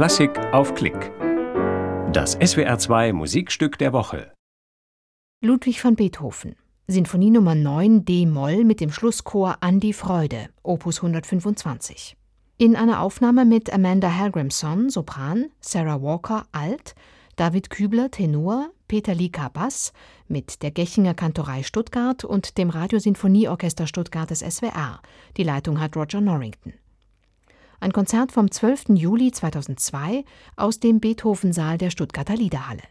Klassik auf Klick. Das SWR2 Musikstück der Woche. Ludwig van Beethoven. Sinfonie Nummer 9 D-Moll mit dem Schlusschor An die Freude, Opus 125. In einer Aufnahme mit Amanda Hallgrimson, Sopran, Sarah Walker, Alt, David Kübler, Tenor, Peter Lika, Bass, mit der Gechinger Kantorei Stuttgart und dem Radiosinfonieorchester Stuttgart des SWR. Die Leitung hat Roger Norrington. Ein Konzert vom 12. Juli 2002 aus dem Beethoven-Saal der Stuttgarter Liederhalle.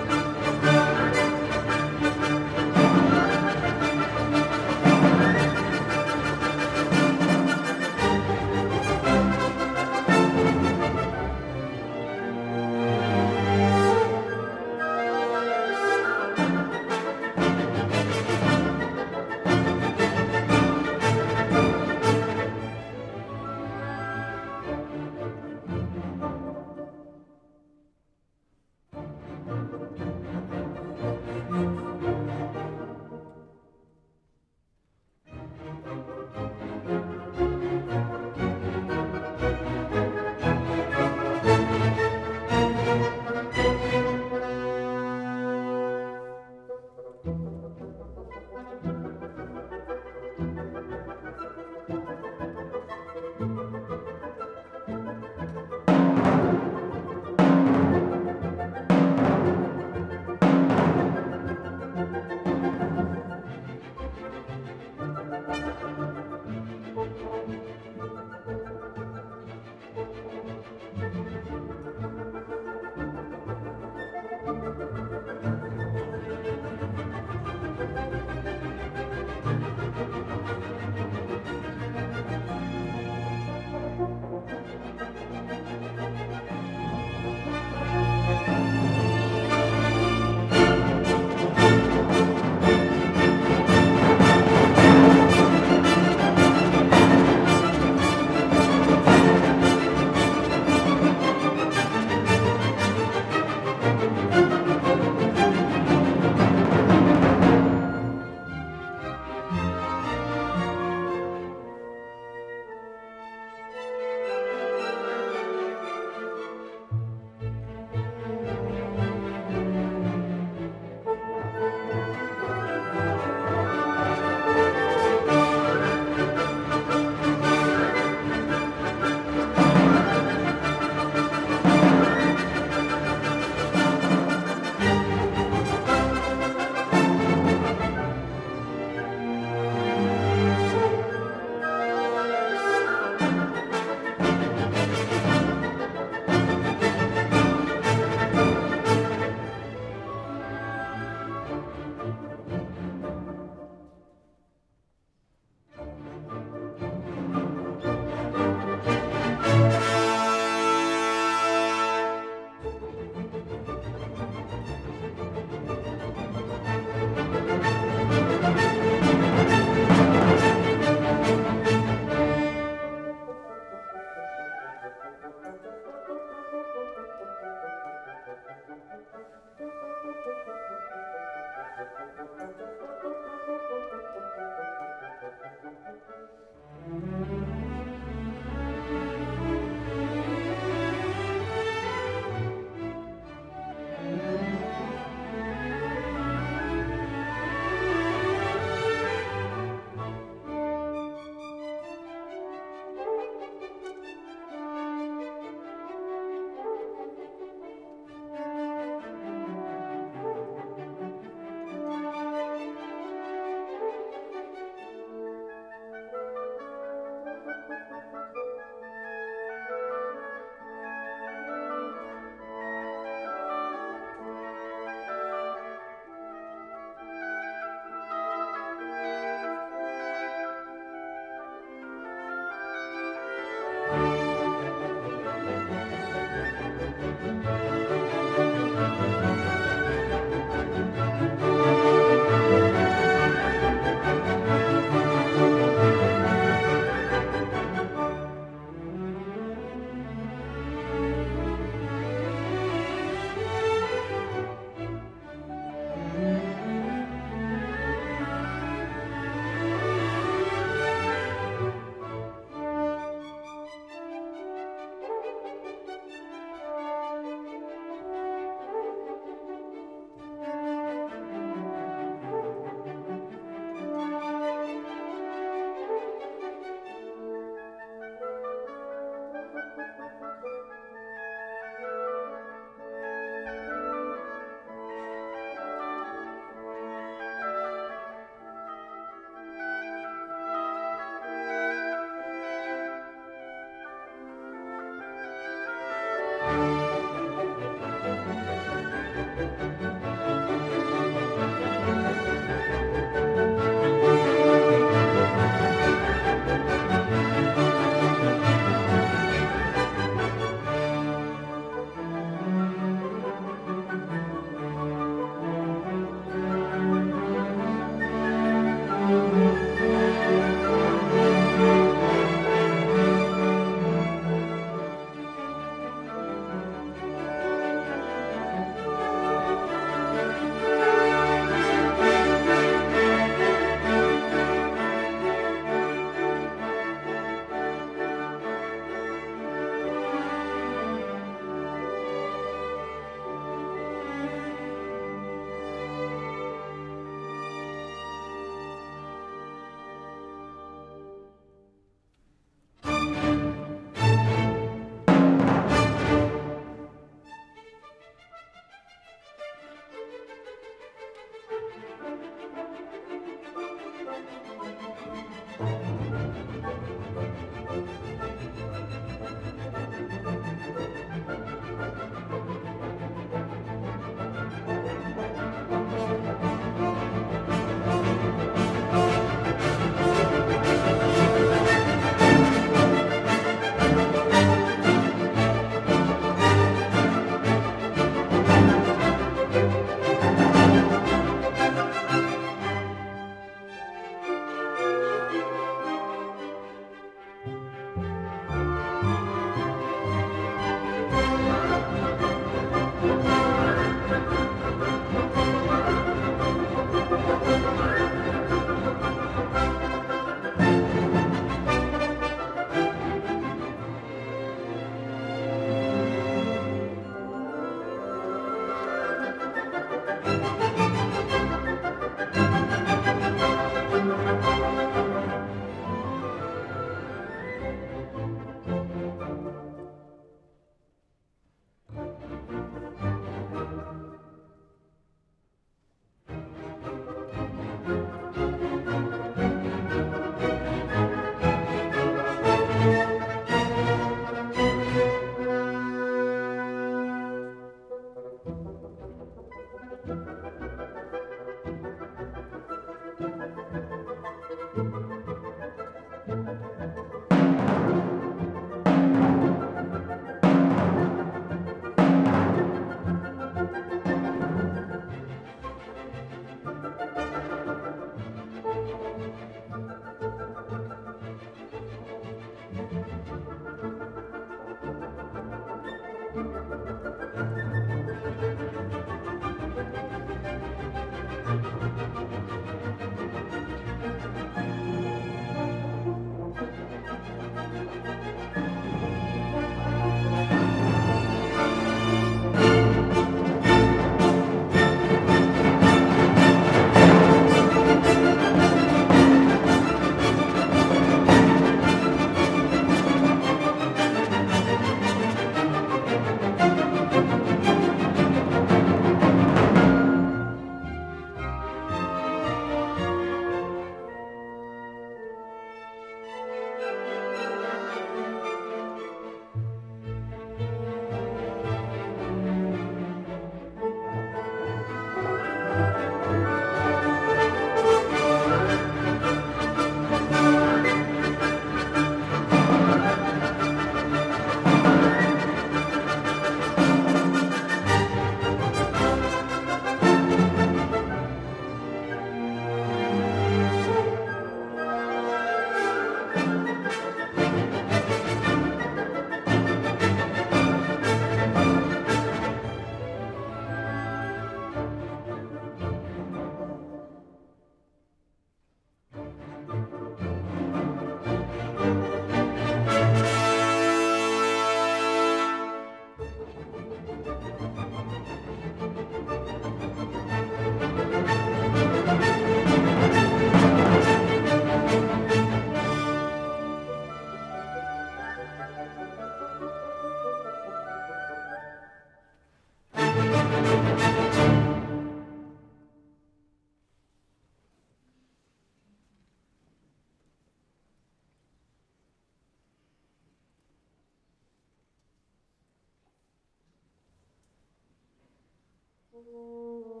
Oh.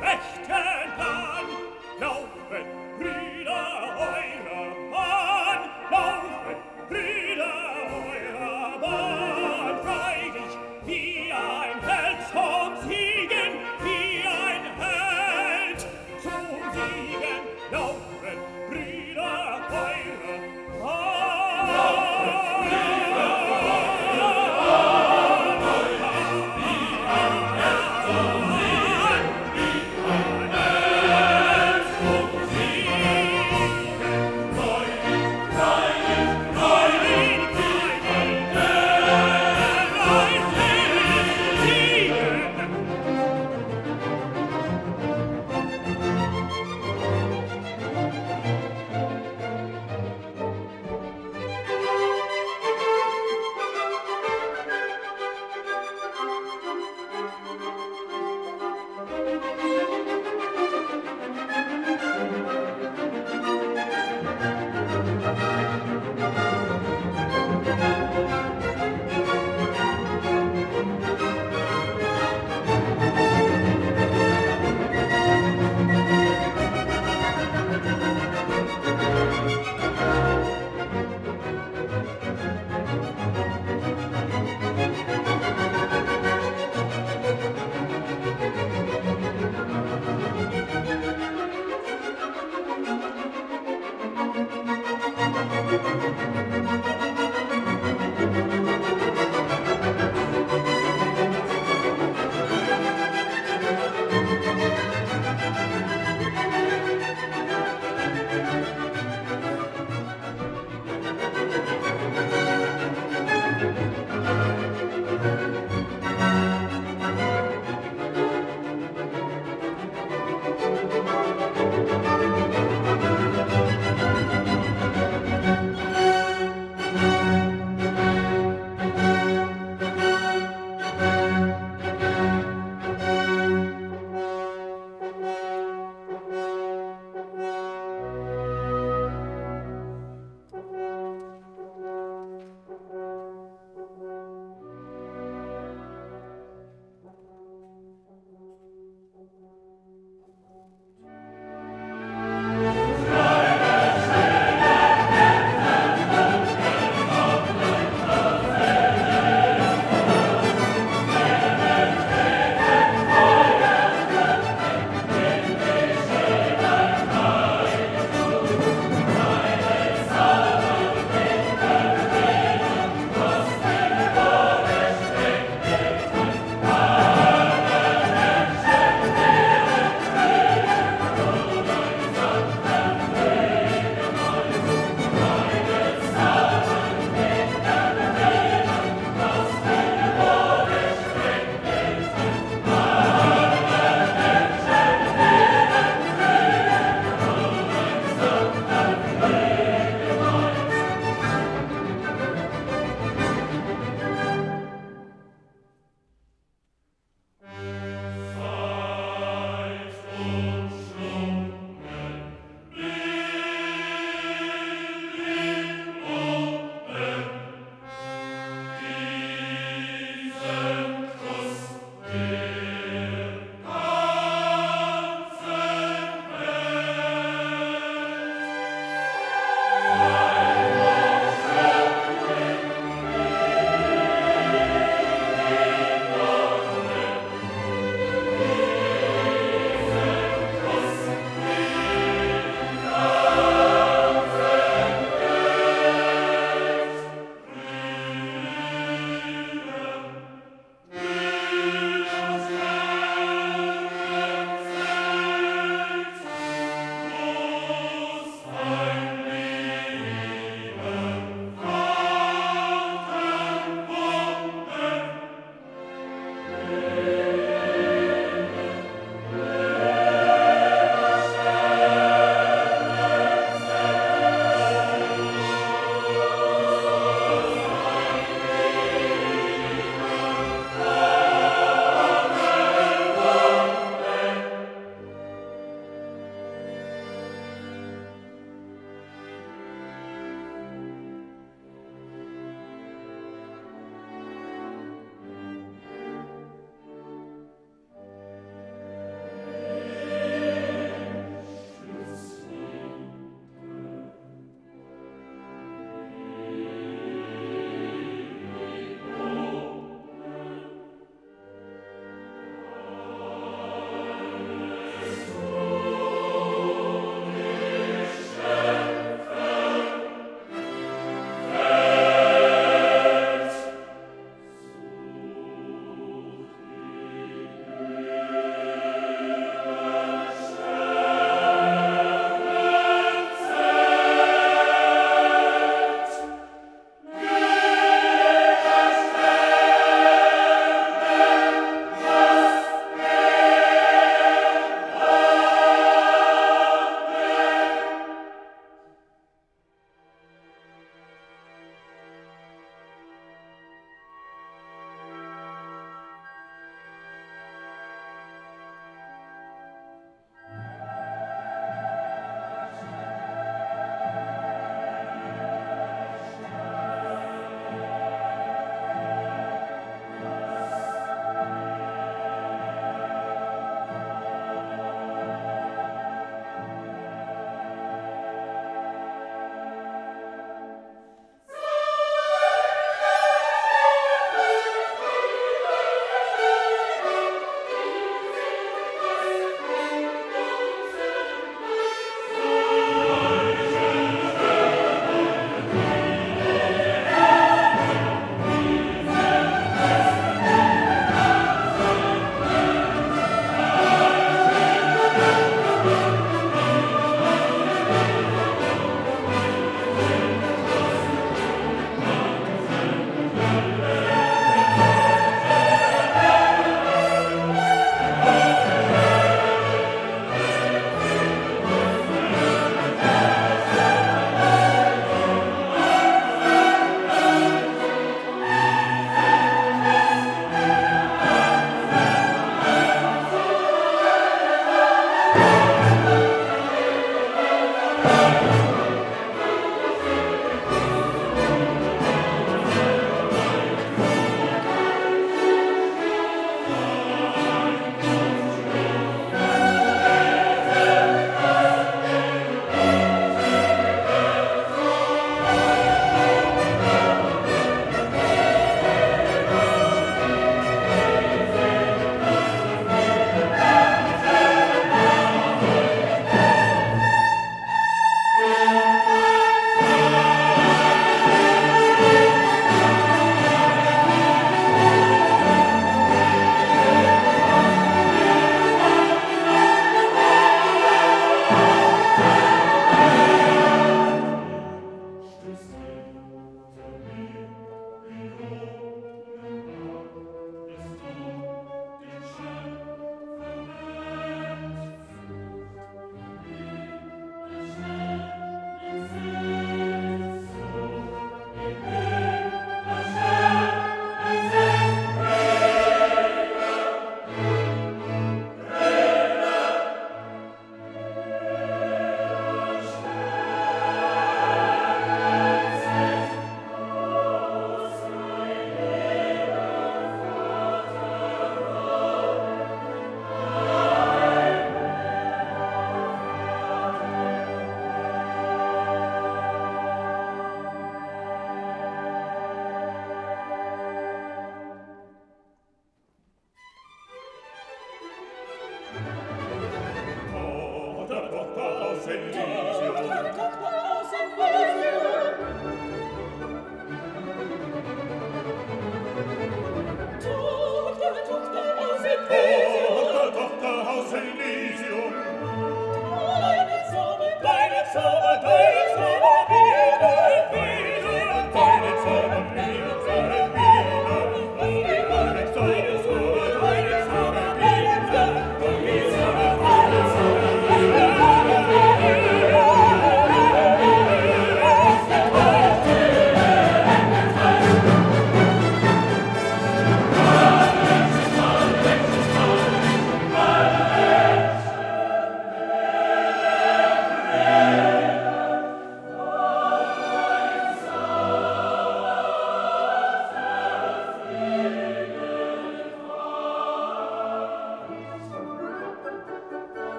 그.